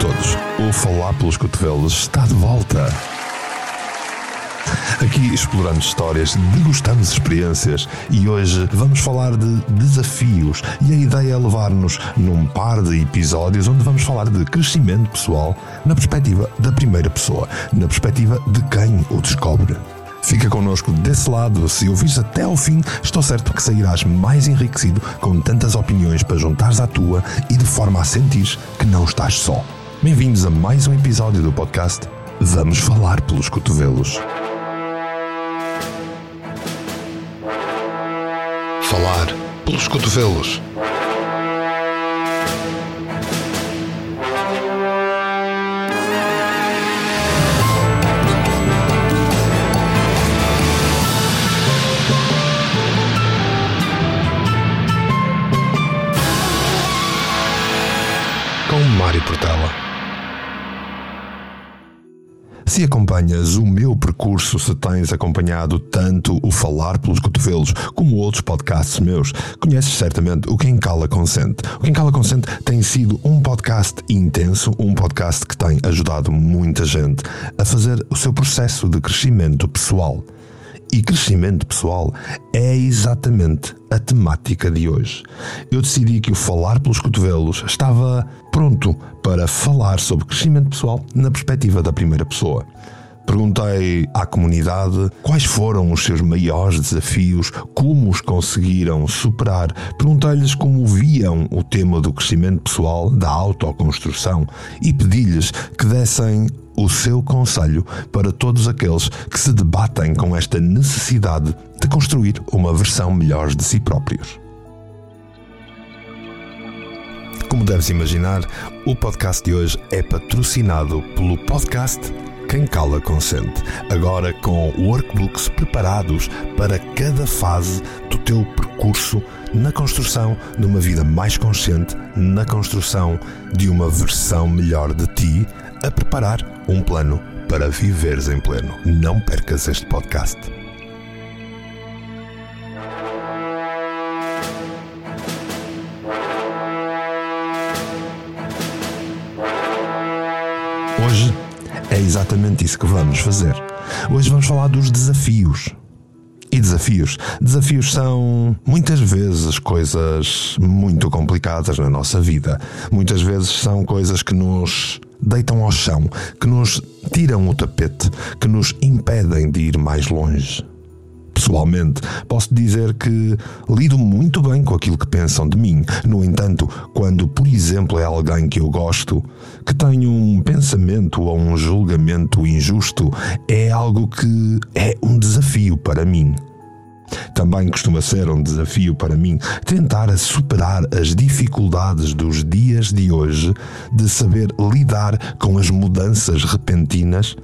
todos, o Falar pelos Cotovelos está de volta. Aqui exploramos histórias, degustamos experiências e hoje vamos falar de desafios. E a ideia é levar-nos num par de episódios onde vamos falar de crescimento pessoal na perspectiva da primeira pessoa, na perspectiva de quem o descobre. Fica connosco desse lado, se ouvires até ao fim, estou certo que sairás mais enriquecido com tantas opiniões para juntares à tua e de forma a sentir que não estás só. Bem-vindos a mais um episódio do podcast Vamos Falar pelos Cotovelos. Falar pelos Cotovelos. Mário Portela. Se acompanhas o meu percurso, se tens acompanhado tanto o Falar pelos Cotovelos como outros podcasts meus, conheces certamente o Quem Cala Consente. O Quem Cala Consente tem sido um podcast intenso, um podcast que tem ajudado muita gente a fazer o seu processo de crescimento pessoal. E crescimento pessoal é exatamente a temática de hoje. Eu decidi que o Falar pelos Cotovelos estava pronto para falar sobre crescimento pessoal na perspectiva da primeira pessoa. Perguntei à comunidade quais foram os seus maiores desafios, como os conseguiram superar. Perguntei-lhes como viam o tema do crescimento pessoal, da autoconstrução e pedi-lhes que dessem o seu conselho para todos aqueles que se debatem com esta necessidade de construir uma versão melhor de si próprios. Como deves imaginar, o podcast de hoje é patrocinado pelo podcast Quem Cala Consente, agora com workbooks preparados para cada fase do teu percurso na construção de uma vida mais consciente, na construção de uma versão melhor de ti, a preparar um plano para viveres em pleno. Não percas este podcast. É exatamente isso que vamos fazer. Hoje vamos falar dos desafios. E desafios? Desafios são muitas vezes coisas muito complicadas na nossa vida. Muitas vezes são coisas que nos deitam ao chão, que nos tiram o tapete, que nos impedem de ir mais longe. Pessoalmente, posso dizer que lido muito bem com aquilo que pensam de mim. No entanto, quando, por exemplo, é alguém que eu gosto, que tem um pensamento ou um julgamento injusto, é algo que é um desafio para mim. Também costuma ser um desafio para mim tentar superar as dificuldades dos dias de hoje, de saber lidar com as mudanças repentinas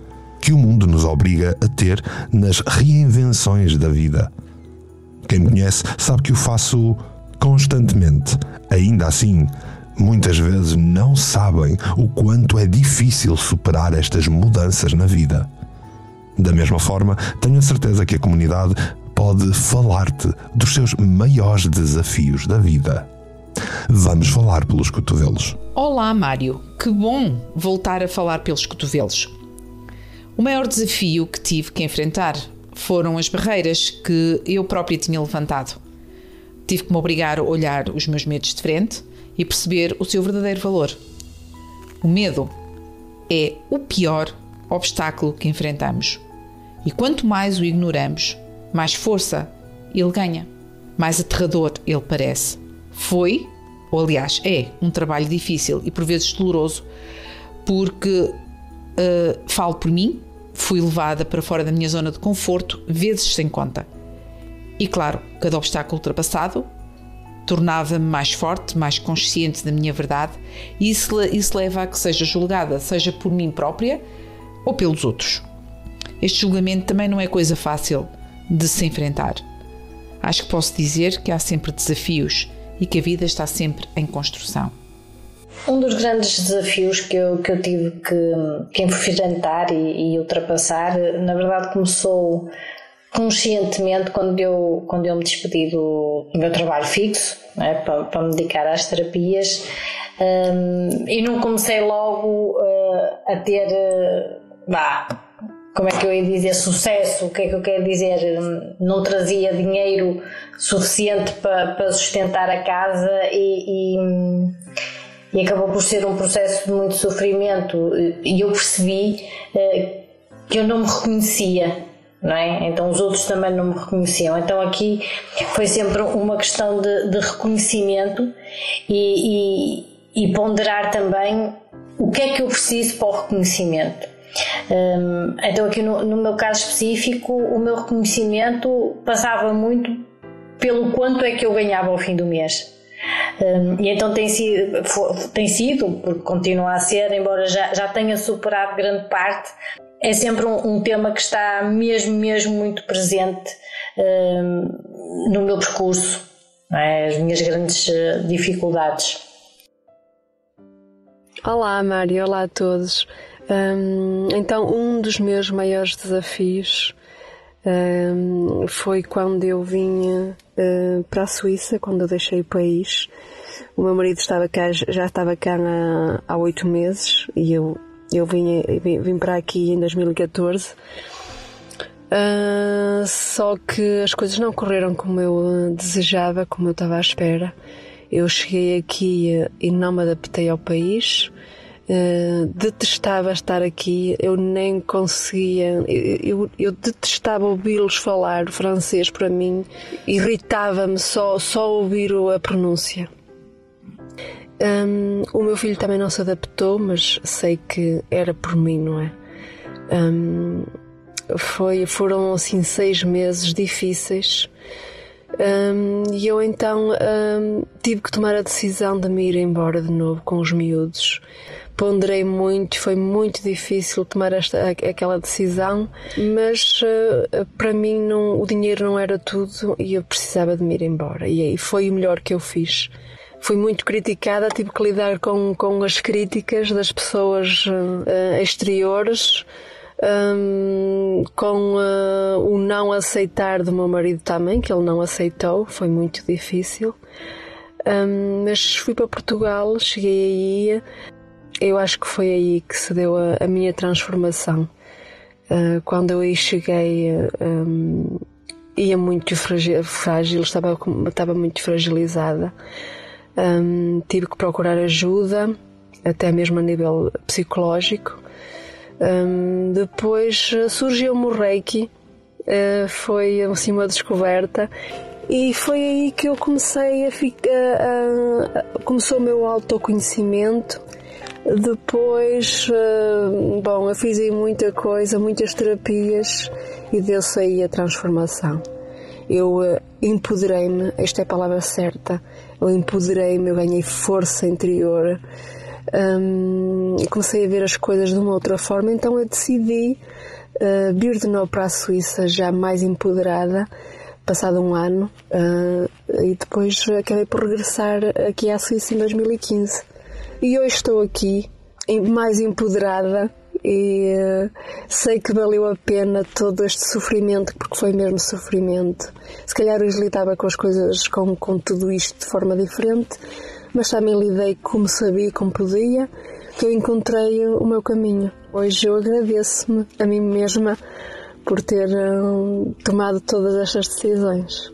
que o mundo nos obriga a ter nas reinvenções da vida. Quem me conhece sabe que o faço constantemente. Ainda assim, muitas vezes não sabem o quanto é difícil superar estas mudanças na vida. Da mesma forma, tenho a certeza que a comunidade pode falar-te dos seus maiores desafios da vida. Vamos falar pelos cotovelos. Olá, Mário. Que bom voltar a falar pelos cotovelos. O maior desafio que tive que enfrentar foram as barreiras que eu própria tinha levantado. Tive que me obrigar a olhar os meus medos de frente e perceber o seu verdadeiro valor. O medo é o pior obstáculo que enfrentamos. E quanto mais o ignoramos, mais força ele ganha, mais aterrador ele parece. Foi, ou aliás é, um trabalho difícil e por vezes doloroso, porque uh, falo por mim, fui levada para fora da minha zona de conforto vezes sem conta. E claro, cada obstáculo ultrapassado tornava-me mais forte, mais consciente da minha verdade, e isso, isso leva a que seja julgada, seja por mim própria ou pelos outros. Este julgamento também não é coisa fácil de se enfrentar. Acho que posso dizer que há sempre desafios e que a vida está sempre em construção. Um dos grandes desafios que eu, que eu tive que, que enfrentar e, e ultrapassar, na verdade, começou conscientemente quando eu, quando eu me despedi do, do meu trabalho fixo é, para, para, me dedicar às terapias um, e não comecei logo uh, a ter uh, como é que eu ia dizer sucesso, o que é que eu quero dizer? Não trazia dinheiro suficiente para, para sustentar a casa e, e, e acabou por ser um processo de muito sofrimento e eu percebi uh, que eu não me reconhecia é? Então os outros também não me reconheciam. Então aqui foi sempre uma questão de, de reconhecimento e, e, e, ponderar também o que é que eu preciso para o reconhecimento. Um, então aqui no, no meu caso específico o meu reconhecimento passava muito pelo quanto é que eu ganhava ao fim do mês. Um, e então tem sido, tem sido, porque continua a ser, embora já, já tenha superado grande parte, é sempre um, um, tema que está mesmo, mesmo muito presente um, no meu percurso, é? as minhas grandes eh, dificuldades. Olá, Mário, olá a todos. Um, então, um dos meus maiores desafios foi quando eu vinha uh, para a Suíça, quando eu deixei o país. O meu marido estava cá, já estava cá há oito meses e eu eu vim, vim, vim para aqui em 2014. Uh, ah, só que as coisas não correram como eu desejava, como eu estava à espera. Eu cheguei aqui e não me adaptei ao país. Uh, detestava estar aqui, eu nem conseguia, eu, eu, eu detestava ouvi-los falar francês para mim, irritava-me só, só ouvir a pronúncia. Um, o meu filho também não se adaptou, mas sei que era por mim, não é? Um, foi, foram assim seis meses difíceis um, e eu então tive que tomar a decisão de me ir embora de novo com os miúdos. Ponderei muito, foi muito difícil tomar esta, aquela decisão, mas uh, para mim não, o dinheiro não era tudo e eu precisava de me ir embora. E aí foi o melhor que eu fiz fui muito criticada, tive que lidar com, com as críticas das pessoas uh, exteriores, um, com uh, o não aceitar do meu marido também, que ele não aceitou, foi muito difícil. Um, mas fui para Portugal, cheguei aí, eu acho que foi aí que se deu a, a minha transformação. Uh, quando eu aí cheguei, um, ia muito frágil, estava, estava muito fragilizada. Um, tive que procurar ajuda, até mesmo a nível psicológico. Um, depois surgiu-me o Reiki, uh, foi assim uma descoberta e foi aí que eu comecei a ficar. Começou o meu autoconhecimento. Depois, uh, bom, eu fiz aí muita coisa, muitas terapias e deu-se aí a transformação. Eu uh, empoderei-me, esta é a palavra certa, eu empoderei-me, eu ganhei força interior um, comecei a ver as coisas de uma outra forma. Então eu decidi uh, vir de novo para a Suíça já mais empoderada, passado um ano, uh, e depois acabei por regressar aqui à Suíça em 2015. E hoje estou aqui, mais empoderada, e uh, sei que valeu a pena todo este sofrimento, porque foi mesmo sofrimento. Se calhar hoje lidava com as coisas, com, com tudo isto de forma diferente, mas também lidei como sabia, como podia, que eu encontrei o meu caminho. Hoje eu agradeço-me a mim mesma por ter uh, tomado todas estas decisões.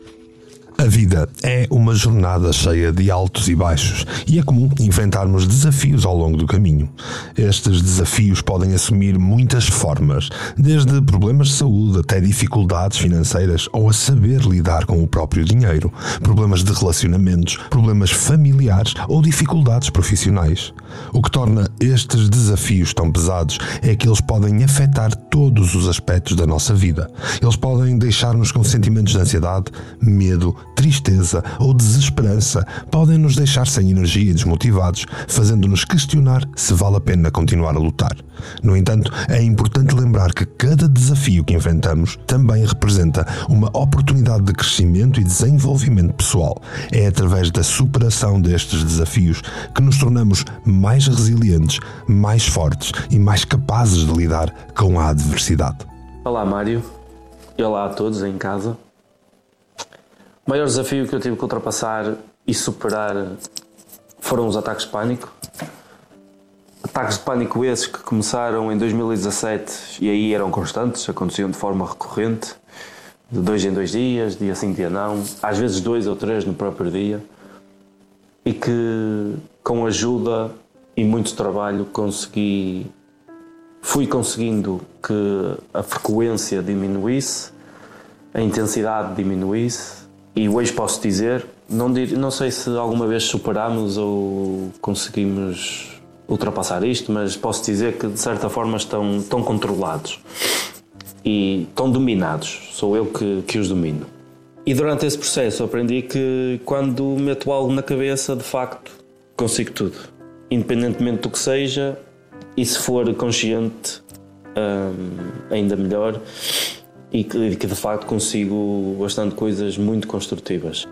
A vida é uma jornada cheia de altos e baixos e é comum enfrentarmos desafios ao longo do caminho. Estes desafios podem assumir muitas formas, desde problemas de saúde até dificuldades financeiras ou a saber lidar com o próprio dinheiro, problemas de relacionamentos, problemas familiares ou dificuldades profissionais. O que torna estes desafios tão pesados é que eles podem afetar todos os aspectos da nossa vida. Eles podem deixar-nos com sentimentos de ansiedade, medo, tristeza ou desesperança podem nos deixar sem energia e desmotivados, fazendo-nos questionar se vale a pena continuar a lutar. No entanto, é importante lembrar que cada desafio que enfrentamos também representa uma oportunidade de crescimento e desenvolvimento pessoal. É através da superação destes desafios que nos tornamos mais resilientes, mais fortes e mais capazes de lidar com a adversidade. Olá, Mário. olá a todos em casa. O maior desafio que eu tive que ultrapassar e superar foram os ataques de pânico. Ataques de pânico esses que começaram em 2017 e aí eram constantes, aconteciam de forma recorrente, de dois em dois dias, dia sim, dia não, às vezes dois ou três no próprio dia, e que com ajuda e muito trabalho consegui fui conseguindo que a frequência diminuísse, a intensidade diminuísse e hoje posso dizer, não, dir, não sei se alguma vez superámos ou conseguimos ultrapassar isto, mas posso dizer que de certa forma estão, estão controlados e estão dominados. Sou eu que, que os domino. E durante esse processo aprendi que quando meto algo na cabeça, de facto, consigo tudo. Independentemente do que seja, e se for consciente, um, ainda melhor. E que, que, de facto consigo bastante coisas muito construtivas.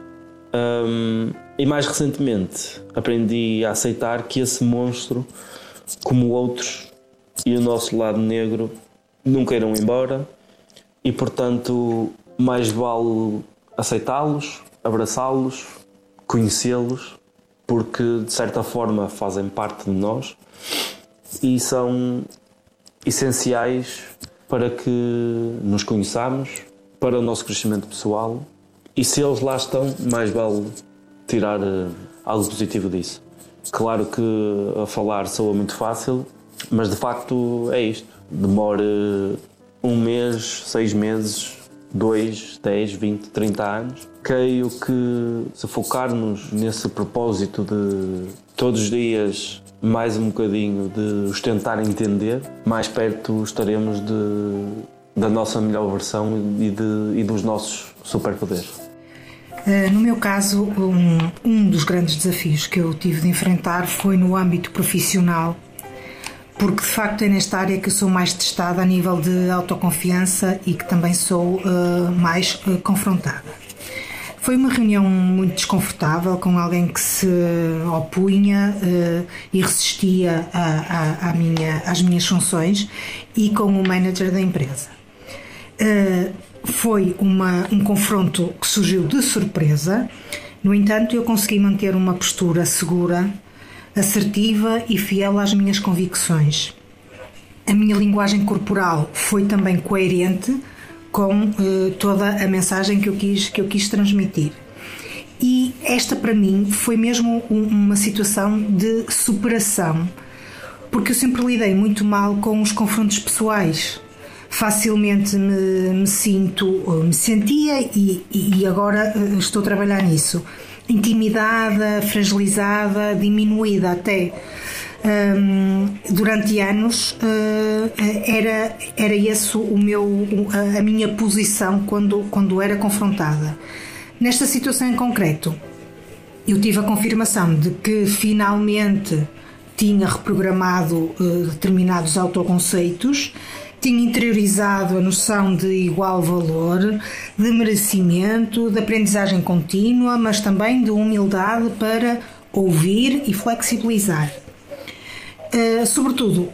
Um, e mais recentemente aprendi a aceitar que esse monstro, como outros, e o nosso lado negro nunca irão embora e portanto mais vale aceitá-los, abraçá-los, conhecê-los, porque de certa forma fazem parte de nós e são essenciais para que nos conheçamos, para o nosso crescimento pessoal e se eles lá estão, mais vale tirar uh, algo positivo disso. Claro que a falar soa muito fácil, mas de facto é isto. Demora um mês, seis meses, dois, dez, vinte, trinta anos. Creio que se focarmos nesse propósito de todos os dias mais um bocadinho de os tentar entender, mais perto estaremos de, da nossa melhor versão e, de, e dos nossos superpoderes. Uh, no meu caso, um, um dos grandes desafios que eu tive de enfrentar foi no âmbito profissional, porque de facto é nesta área que eu sou mais testada a nível de autoconfiança e que também sou uh, mais uh, confrontada. Foi uma reunião muito desconfortável com alguém que se opunha uh, e resistia a, a, a minha, às minhas funções e com o manager da empresa. Uh, foi uma, um confronto que surgiu de surpresa, no entanto, eu consegui manter uma postura segura, assertiva e fiel às minhas convicções. A minha linguagem corporal foi também coerente com uh, toda a mensagem que eu quis que eu quis transmitir. E esta para mim foi mesmo um, uma situação de superação, porque eu sempre lidei muito mal com os confrontos pessoais. Facilmente me, me sinto, me sentia e, e agora uh, estou a trabalhar nisso. Intimidada, fragilizada, diminuída até um, durante anos uh, era, era esse o meu, a minha posição quando, quando era confrontada. Nesta situação em concreto, eu tive a confirmação de que finalmente tinha reprogramado uh, determinados autoconceitos, tinha interiorizado a noção de igual valor, de merecimento, de aprendizagem contínua, mas também de humildade para ouvir e flexibilizar. Uh, sobretudo,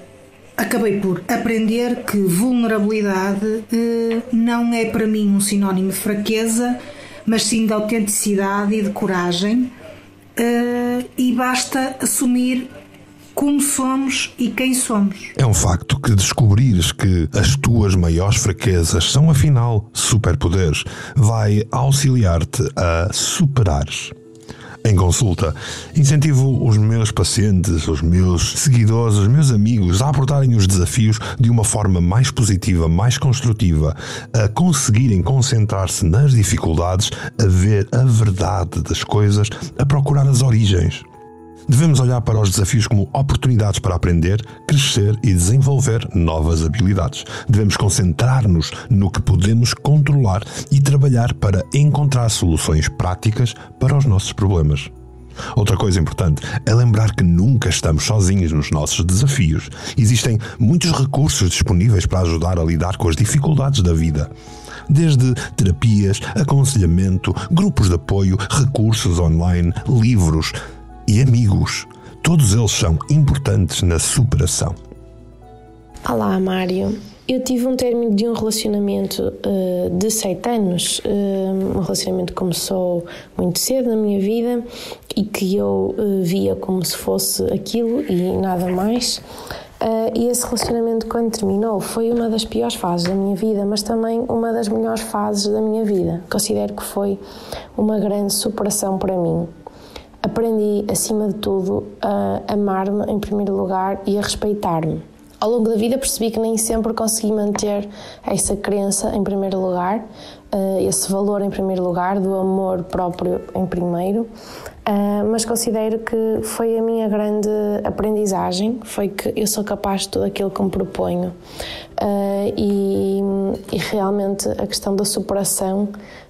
acabei por aprender que vulnerabilidade uh, não é para mim um sinónimo de fraqueza, mas sim de autenticidade e de coragem, uh, e basta assumir como somos e quem somos. É um facto que descobrires que as tuas maiores fraquezas são afinal superpoderes vai auxiliar-te a superares em consulta. Incentivo os meus pacientes, os meus seguidores, os meus amigos a abordarem os desafios de uma forma mais positiva, mais construtiva, a conseguirem concentrar-se nas dificuldades, a ver a verdade das coisas, a procurar as origens. Devemos olhar para os desafios como oportunidades para aprender, crescer e desenvolver novas habilidades. Devemos concentrar-nos no que podemos controlar e trabalhar para encontrar soluções práticas para os nossos problemas. Outra coisa importante é lembrar que nunca estamos sozinhos nos nossos desafios. Existem muitos recursos disponíveis para ajudar a lidar com as dificuldades da vida. Desde terapias, aconselhamento, grupos de apoio, recursos online, livros, e amigos. Todos eles são importantes na superação. Olá, Mário. Eu tive um término de um relacionamento uh, de sete anos. Uh, um relacionamento que começou muito cedo na minha vida e que eu uh, via como se fosse aquilo e nada mais. e esse relacionamento, quando terminou, foi uma das piores fases da minha vida, mas também uma das melhores fases da minha vida. Considero que foi uma grande superação para mim. Aprendi, acima de tudo, a amar-me em primeiro lugar e a respeitar-me. Ao longo da vida percebi que nem sempre consegui manter essa crença em primeiro lugar, eh, esse valor em primeiro lugar, do amor próprio em primeiro, eh, mas considero que foi a minha grande aprendizagem, foi que eu sou capaz de tudo aquilo que me proponho. Eh, e, e realmente a questão da superação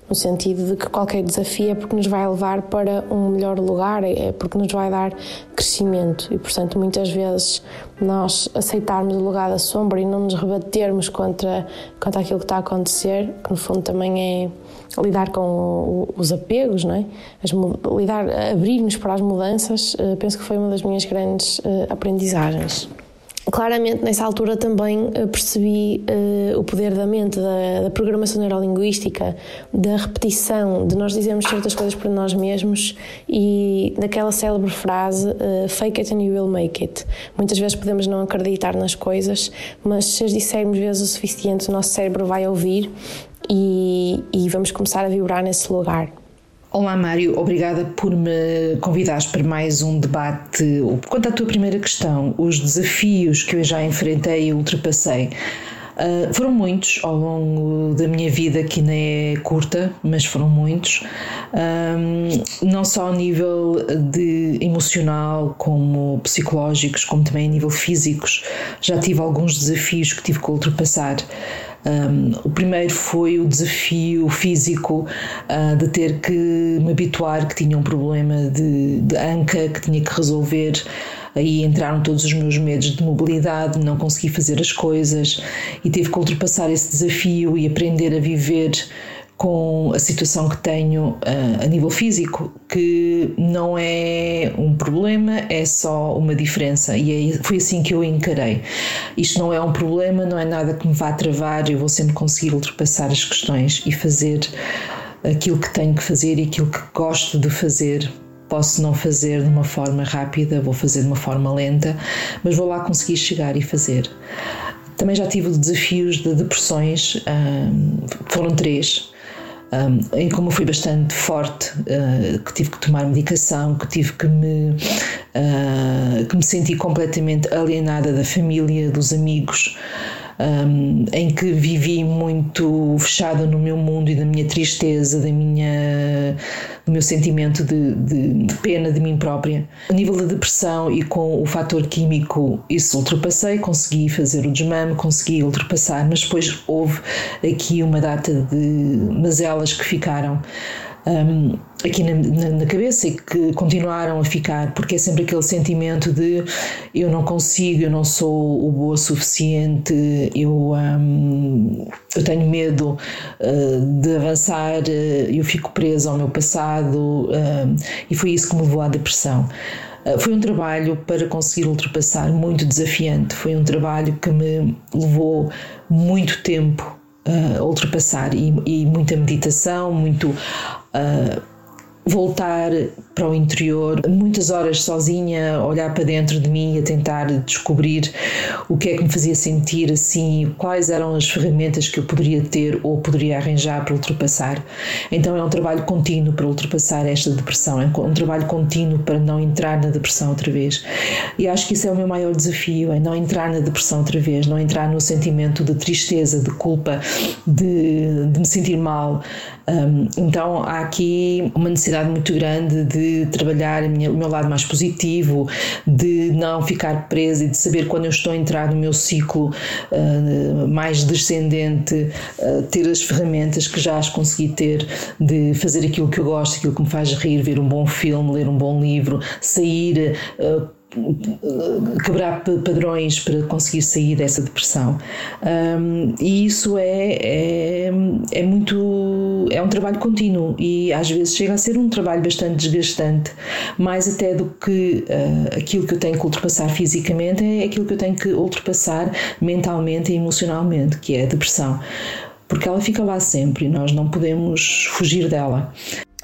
no sentido de que qualquer desafio é porque nos vai levar para um melhor lugar, é porque nos vai dar crescimento e, portanto, muitas vezes nós aceitarmos o lugar da sombra e não nos rebatermos contra, contra aquilo que está a acontecer, que no fundo também é lidar com os apegos, não é? As, lidar, abrir-nos para as mudanças, eh, penso que foi uma das minhas grandes eh, aprendizagens. Claramente, nessa altura também eh, percebi uh, o poder da mente, da, da, programação neurolinguística, da repetição, de nós dizermos certas coisas para nós mesmos e daquela célebre frase uh, fake it and you will make it. Muitas vezes podemos não acreditar nas coisas, mas se as dissermos vezes o suficiente, o nosso cérebro vai ouvir e, e vamos começar a vibrar nesse lugar. Olá Mário, obrigada por me convidares para mais um debate. Quanto à tua primeira questão, os desafios que eu já enfrentei e ultrapassei. Uh, foram muitos ao longo da minha vida, que não é curta, mas foram muitos, um, não só a nível de emocional, como psicológicos, como também a nível físicos. Já tive alguns desafios que tive que ultrapassar. Um, o primeiro foi o desafio físico uh, de ter que me habituar que tinha um problema de, de anca que tinha que resolver. Aí entraram todos os meus medos de mobilidade, não consegui fazer as coisas e tive que ultrapassar esse desafio e aprender a viver com a situação que tenho uh, a nível físico, que não é um problema, é só uma diferença. E é, foi assim que eu encarei. Isto não é um problema, não é nada que me vá travar, eu vou sempre conseguir ultrapassar as questões e fazer aquilo que tenho que fazer e aquilo que gosto de fazer. Posso não fazer de uma forma rápida, vou fazer de uma forma lenta, mas vou lá conseguir chegar e fazer. Também já tive desafios de depressões, ah, foram três um, em como fui bastante forte, uh, que tive que tomar medicação, que tive que me, uh, que me senti completamente alienada da família, dos amigos um, em que vivi muito fechada no meu mundo e da minha tristeza, da minha, do meu sentimento de, de, de pena de mim própria. A nível da depressão e com o fator químico, isso ultrapassei, consegui fazer o desmame, consegui ultrapassar, mas depois houve aqui uma data de mazelas que ficaram um, aqui na, na, na, cabeça e que continuaram a ficar, porque é sempre aquele sentimento de eu não consigo, eu não sou o boa o suficiente, eu, um, eu tenho medo uh, de avançar, uh, eu fico preso ao meu passado uh, e foi isso que me levou à depressão. Foi um trabalho para conseguir ultrapassar muito desafiante. Foi um trabalho que me levou muito tempo a ultrapassar e, e muita meditação, muito uh, voltar para o interior, muitas horas sozinha, olhar para dentro de mim e a tentar descobrir o que é que me fazia sentir assim, quais eram as ferramentas que eu poderia ter ou poderia arranjar para ultrapassar. Então é um trabalho contínuo para ultrapassar esta depressão, é um trabalho contínuo para não entrar na depressão outra vez. E acho que isso é o meu maior desafio, é não entrar na depressão outra vez, não entrar no sentimento de tristeza, de culpa, de, de me sentir mal. Um, então há aqui uma necessidade muito grande de trabalhar minha, o meu lado mais positivo, de não ficar presa e de saber quando eu estou a entrar no meu ciclo uh, mais descendente, uh, ter as ferramentas que já as consegui ter de fazer aquilo que eu gosto, aquilo que me faz rir, ver um bom filme, ler um bom livro, sair. Uh, quebrar padrões para conseguir sair dessa depressão. Um, e isso é, é, é muito. é um trabalho contínuo e às vezes chega a ser um trabalho bastante desgastante, mais até do que uh, aquilo que eu tenho que ultrapassar fisicamente, é aquilo que eu tenho que ultrapassar mentalmente e emocionalmente, que é a depressão. Porque ela fica lá sempre e nós não podemos fugir dela.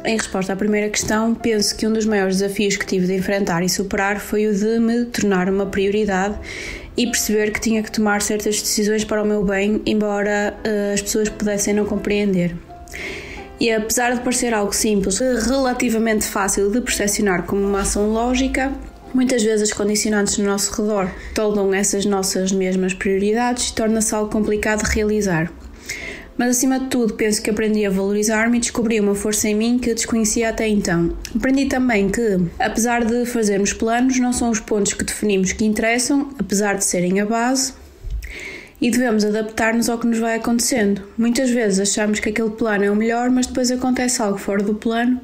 Em resposta à primeira questão, penso que um dos maiores desafios que tive de enfrentar e superar foi o de me tornar uma prioridade e perceber que tinha que tomar certas decisões para o meu bem, embora uh, as pessoas pudessem não compreender. E apesar de parecer algo simples, relativamente fácil de percepcionar como uma ação lógica, muitas vezes as condicionantes no nosso redor toldam essas nossas mesmas prioridades e torna-se algo complicado de realizar. Mas acima de tudo, penso que aprendi a valorizar-me e descobri uma força em mim que eu desconhecia até então. Aprendi também que, apesar de fazermos planos, não são os pontos que definimos que interessam, apesar de serem a base, e devemos adaptar-nos ao que nos vai acontecendo. Muitas vezes achamos que aquele plano é o melhor, mas depois acontece algo fora do plano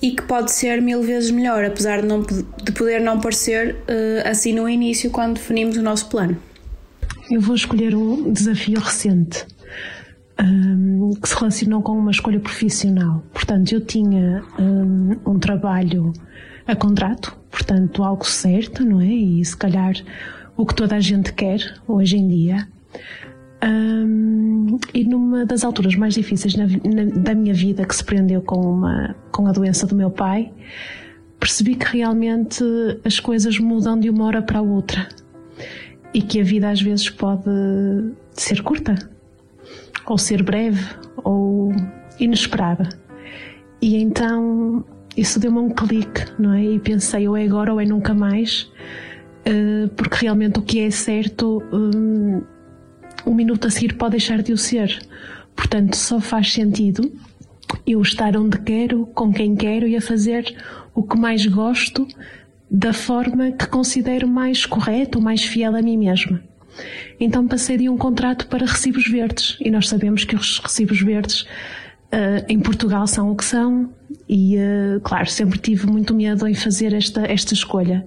e que pode ser mil vezes melhor, apesar de, não, de poder não parecer uh, assim no início quando definimos o nosso plano. Eu vou escolher um desafio recente que se relacionou com uma escolha profissional. Portanto, eu tinha um, um, trabalho a contrato, portanto, algo certo, não é? E se calhar o que toda a gente quer hoje em dia. Um, e numa das alturas mais difíceis na, na, da minha vida, que se prendeu com, uma, com a doença do meu pai, percebi que realmente as coisas mudam de uma hora para a outra e que a vida às vezes pode ser curta ou ser breve, ou inesperada. E então isso deu-me um clique, não é? E pensei, ou é agora ou é nunca mais, eh, porque realmente o que é certo, um, um minuto a seguir pode deixar de o ser. Portanto, só faz sentido eu estar onde quero, com quem quero e a fazer o que mais gosto, da forma que considero mais correta ou mais fiel a mim mesma. Então passei de um contrato para recibos verdes e nós sabemos que os recibos verdes uh, em Portugal são o que são e, uh, claro, sempre tive muito medo em fazer esta, esta escolha.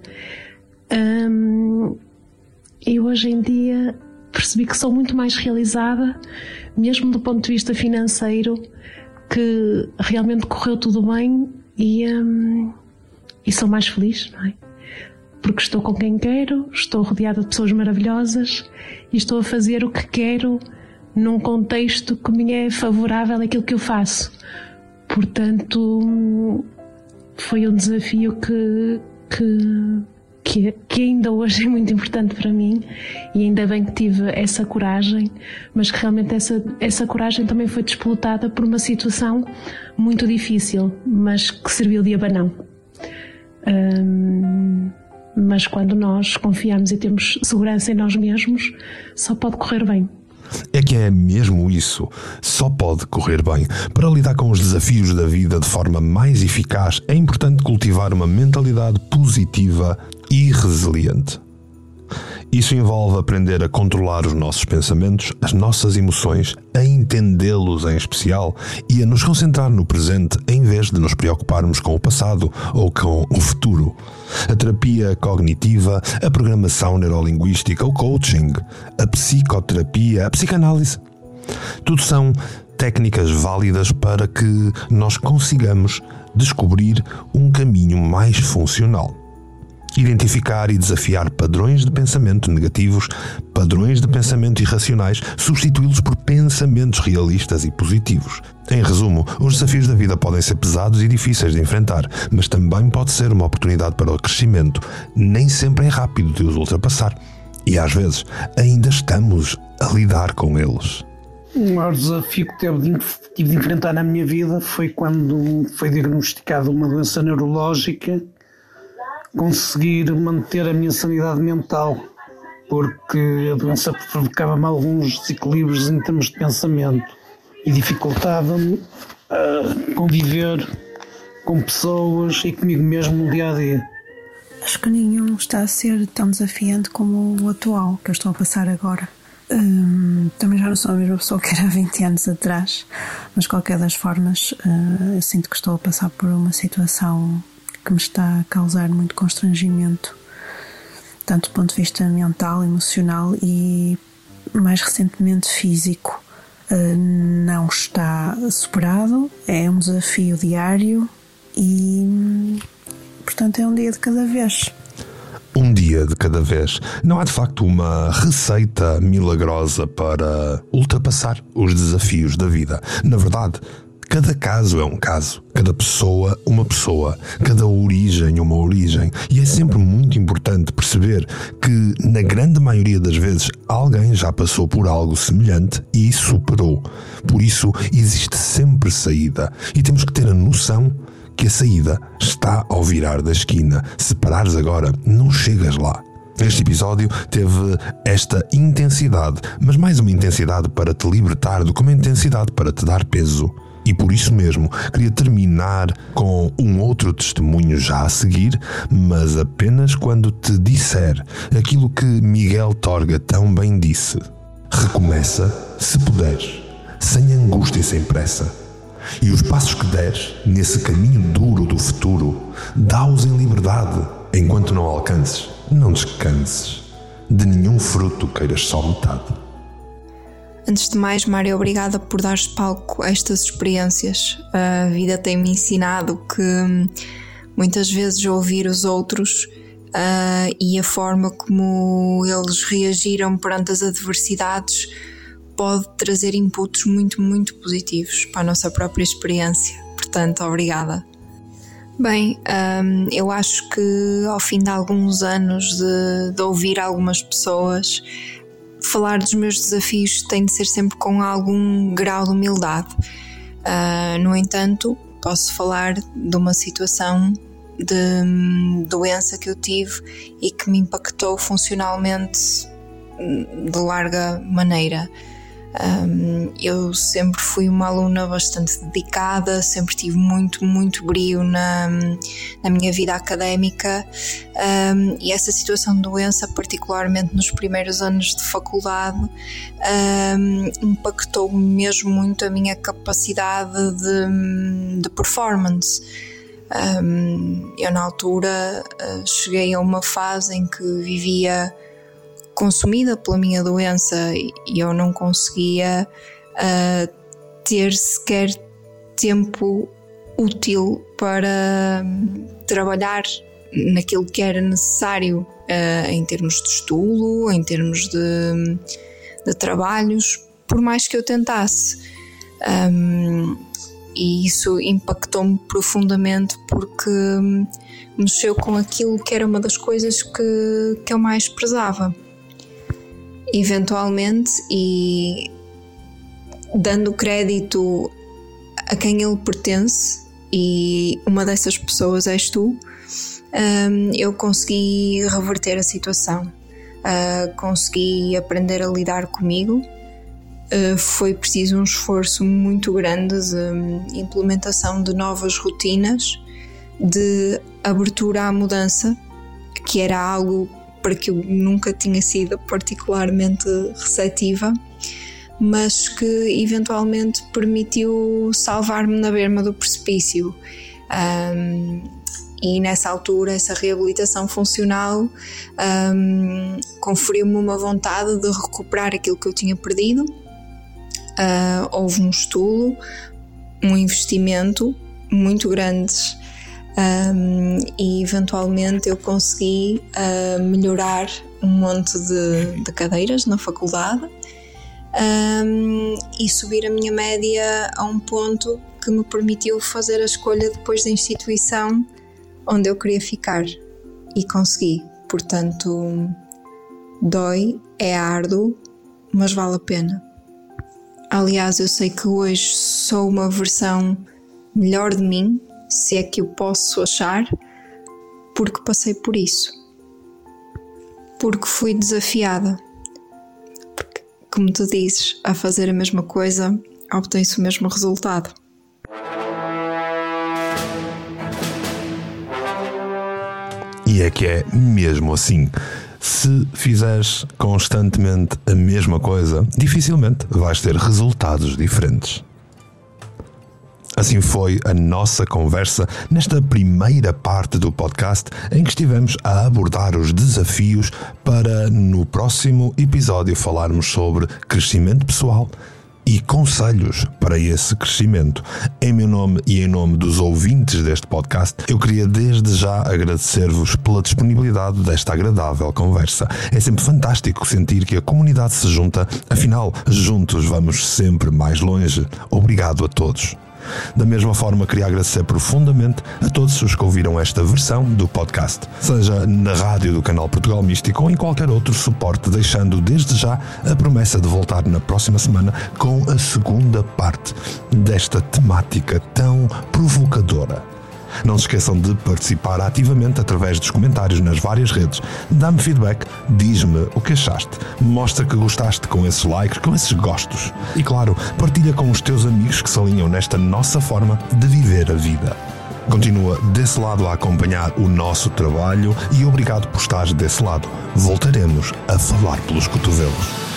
Um, e hoje em dia percebi que sou muito mais realizada, mesmo do ponto de vista financeiro, que realmente correu tudo bem e, um, e sou mais feliz, não é? Porque estou com quem quero, estou rodeada de pessoas maravilhosas e estou a fazer o que quero num contexto que me é favorável àquilo que eu faço. Portanto, foi um desafio que, que, que, que, ainda hoje é muito importante para mim e ainda bem que tive essa coragem, mas que realmente essa, essa coragem também foi disputada por uma situação muito difícil, mas que serviu de abanão. Hum, mas quando nós confiamos e temos segurança em nós mesmos, só pode correr bem. É que é mesmo isso. Só pode correr bem. Para lidar com os desafios da vida de forma mais eficaz, é importante cultivar uma mentalidade positiva e resiliente. Isso envolve aprender a controlar os nossos pensamentos, as nossas emoções, a entendê-los em especial e a nos concentrar no presente em vez de nos preocuparmos com o passado ou com o futuro. A terapia cognitiva, a programação neurolinguística, o coaching, a psicoterapia, a psicanálise. Tudo são técnicas válidas para que nós consigamos descobrir um caminho mais funcional. Identificar e desafiar padrões de pensamento negativos, padrões de pensamento irracionais, substituí-los por pensamentos realistas e positivos. Em resumo, os desafios da vida podem ser pesados e difíceis de enfrentar, mas também pode ser uma oportunidade para o crescimento. Nem sempre é rápido de os ultrapassar. E às vezes ainda estamos a lidar com eles. O maior desafio que tive de enfrentar na minha vida foi quando foi diagnosticada uma doença neurológica conseguir manter a minha sanidade mental, porque a doença provocava-me alguns desequilíbrios em termos de pensamento e dificultava-me a conviver com pessoas e comigo mesmo no dia a dia. Acho que nenhum está a ser tão desafiante como o atual que eu estou a passar agora. Hum, também já não sou a mesma pessoa que era há 20 anos atrás, mas qualquer das formas, uh, eu sinto que estou a passar por uma situação que me está a causar muito constrangimento tanto do ponto de vista mental, emocional e mais recentemente físico. Uh, não está superado, é um desafio diário e, portanto, é um dia de cada vez um dia de cada vez. Não há de facto uma receita milagrosa para ultrapassar os desafios da vida. Na verdade, Cada caso é um caso, cada pessoa uma pessoa, cada origem uma origem, e é sempre muito importante perceber que, na grande maioria das vezes, alguém já passou por algo semelhante e superou. Por isso, existe sempre saída, e temos que ter a noção que a saída está ao virar da esquina. Se parares agora, não chegas lá. Este episódio teve esta intensidade, mas mais uma intensidade para te libertar do que uma intensidade para te dar peso. E por isso mesmo queria terminar com um outro testemunho já a seguir, mas apenas quando te disser aquilo que Miguel Torga tão bem disse. Recomeça, se puderes, sem angústia e sem pressa. E os passos que deres nesse caminho duro do futuro, dá-os em liberdade, enquanto não alcances, não descanses. De nenhum fruto queiras só metade. Antes de mais, Mário, obrigada por dar palco a estas experiências. A vida tem-me ensinado que hum, muitas vezes ouvir os outros uh, e a forma como eles reagiram perante as adversidades pode trazer inputs muito, muito positivos para a nossa própria experiência. Portanto, obrigada. Bem, um, eu acho que ao fim de alguns anos de, de ouvir algumas pessoas, falar dos meus desafios tem de ser sempre com algum grau de humildade. Uh, no entanto, posso falar de uma situação de hum, doença que eu tive e que me impactou funcionalmente hum, de larga maneira. Um, eu sempre fui uma aluna bastante dedicada, sempre tive muito, muito brio na, na minha vida académica um, e essa situação de doença, particularmente nos primeiros anos de faculdade, um, impactou mesmo muito a minha capacidade de, de performance. eu, na altura, uh, cheguei a uma fase em que vivia consumida pela minha doença e eu não conseguia uh, ter sequer tempo útil para hum, trabalhar naquilo que era necessário uh, em termos de estudo, em termos de, de trabalhos, por mais que eu tentasse. Um, e isso impactou-me profundamente porque hum, mexeu com aquilo que era uma das coisas que, que eu mais prezava eventualmente e dando crédito a quem ele pertence, e uma dessas pessoas és tu, um, eu consegui reverter a situação, uh, consegui aprender a lidar comigo. Uh, foi preciso um esforço muito grande de um, implementação de novas rotinas, de abertura à mudança, que era algo para que eu nunca tinha sido particularmente receptiva, mas que eventualmente permitiu salvar-me na berma do precipício. Um, e nessa altura, essa reabilitação funcional um, conferiu-me uma vontade de recuperar aquilo que eu tinha perdido. Uh, houve um estudo, um investimento muito grande um, e eventualmente eu consegui uh, melhorar um monte de, de cadeiras na faculdade um, e subir a minha média a um ponto que me permitiu fazer a escolha depois da instituição onde eu queria ficar e consegui. Portanto, dói, é árduo, mas vale a pena. Aliás, eu sei que hoje sou uma versão melhor de mim se é que eu posso achar, porque passei por isso. Porque fui desafiada. Porque, como tu dizes, a fazer a mesma coisa, obtém-se o mesmo resultado. E é que é mesmo assim. Se fizeres constantemente a mesma coisa, dificilmente vais ter resultados diferentes. Assim foi a nossa conversa nesta primeira parte do podcast em que estivemos a abordar os desafios para no próximo episódio falarmos sobre crescimento pessoal e conselhos para esse crescimento. Em meu nome e em nome dos ouvintes deste podcast, eu queria desde já agradecer-vos pela disponibilidade desta agradável conversa. É sempre fantástico sentir que a comunidade se junta, afinal, juntos vamos sempre mais longe. Obrigado a todos. Da mesma forma, queria agradecer profundamente a todos os que ouviram esta versão do podcast, seja na rádio do canal Portugal Místico ou em qualquer outro suporte, deixando desde já a promessa de voltar na próxima semana com a segunda parte desta temática tão provocadora não se esqueçam de participar ativamente através dos comentários nas várias redes. Dá-me feedback, diz-me o que achaste, mostra que gostaste com esses likes, com esses gostos. E claro, partilha com os teus amigos que se alinham nesta nossa forma de viver a vida. Continua desse lado a acompanhar o nosso trabalho e obrigado por estares desse lado. Voltaremos a falar pelos cotovelos.